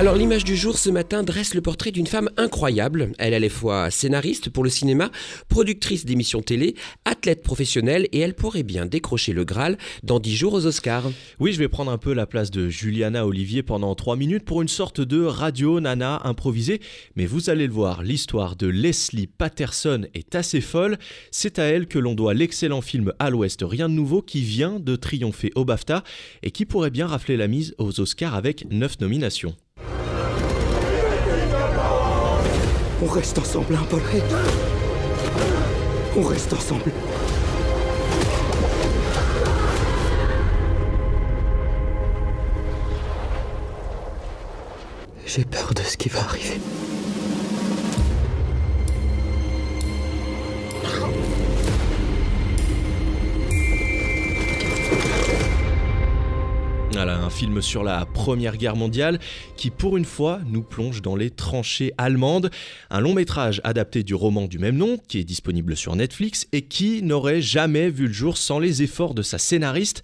Alors l'image du jour ce matin dresse le portrait d'une femme incroyable. Elle est à la fois scénariste pour le cinéma, productrice d'émissions télé, athlète professionnelle et elle pourrait bien décrocher le Graal dans 10 jours aux Oscars. Oui, je vais prendre un peu la place de Juliana Olivier pendant 3 minutes pour une sorte de radio nana improvisée. Mais vous allez le voir, l'histoire de Leslie Patterson est assez folle. C'est à elle que l'on doit l'excellent film À l'Ouest, rien de nouveau, qui vient de triompher au BAFTA et qui pourrait bien rafler la mise aux Oscars avec 9 nominations. On reste ensemble, hein, Paul On reste ensemble. J'ai peur de ce qui va arriver. Un film sur la Première Guerre mondiale qui pour une fois nous plonge dans les tranchées allemandes. Un long métrage adapté du roman du même nom qui est disponible sur Netflix et qui n'aurait jamais vu le jour sans les efforts de sa scénariste.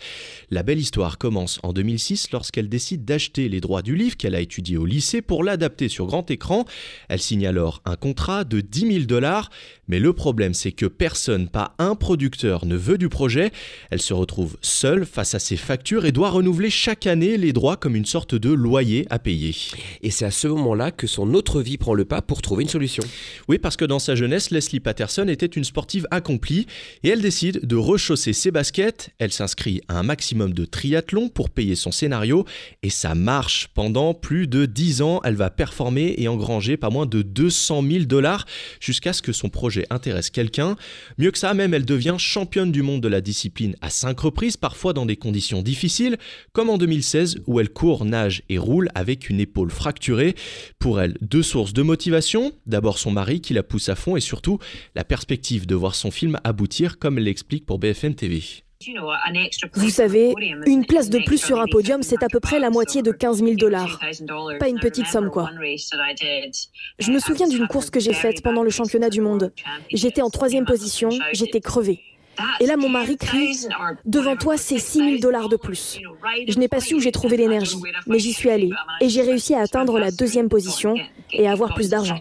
La belle histoire commence en 2006 lorsqu'elle décide d'acheter les droits du livre qu'elle a étudié au lycée pour l'adapter sur grand écran. Elle signe alors un contrat de 10 000 dollars, mais le problème c'est que personne, pas un producteur ne veut du projet. Elle se retrouve seule face à ses factures et doit renouveler chaque année les droits comme une sorte de loyer à payer. Et c'est à ce moment-là que son autre vie prend le pas pour trouver une solution. Oui, parce que dans sa jeunesse, Leslie Patterson était une sportive accomplie et elle décide de rechausser ses baskets. Elle s'inscrit à un maximum de triathlon pour payer son scénario et ça marche. Pendant plus de 10 ans, elle va performer et engranger pas moins de 200 000 dollars jusqu'à ce que son projet intéresse quelqu'un. Mieux que ça, même elle devient championne du monde de la discipline à 5 reprises, parfois dans des conditions difficiles, comme en en 2016 où elle court, nage et roule avec une épaule fracturée. Pour elle, deux sources de motivation. D'abord son mari qui la pousse à fond et surtout la perspective de voir son film aboutir comme elle l'explique pour BFM TV. Vous savez, une place de plus sur un podium, c'est à peu près la moitié de 15 000 dollars. Pas une petite somme, quoi. Je me souviens d'une course que j'ai faite pendant le championnat du monde. J'étais en troisième position, j'étais crevée. Et là, mon mari crie Devant toi, c'est 6 000 dollars de plus. Je n'ai pas su où j'ai trouvé l'énergie, mais j'y suis allée. Et j'ai réussi à atteindre la deuxième position et avoir plus d'argent.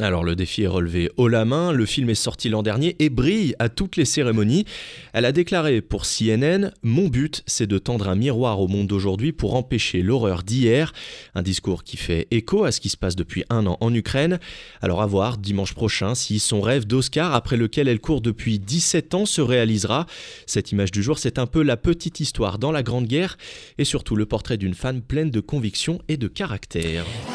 Alors le défi est relevé haut la main, le film est sorti l'an dernier et brille à toutes les cérémonies. Elle a déclaré pour CNN Mon but, c'est de tendre un miroir au monde d'aujourd'hui pour empêcher l'horreur d'hier. Un discours qui fait écho à ce qui se passe depuis un an en Ukraine. Alors à voir dimanche prochain si son rêve d'Oscar, après lequel elle court depuis 17 ans, se réalisera. Cette image du jour, c'est un peu la petite histoire dans la Grande Guerre et surtout le portrait d'une femme pleine de conviction et de caractère.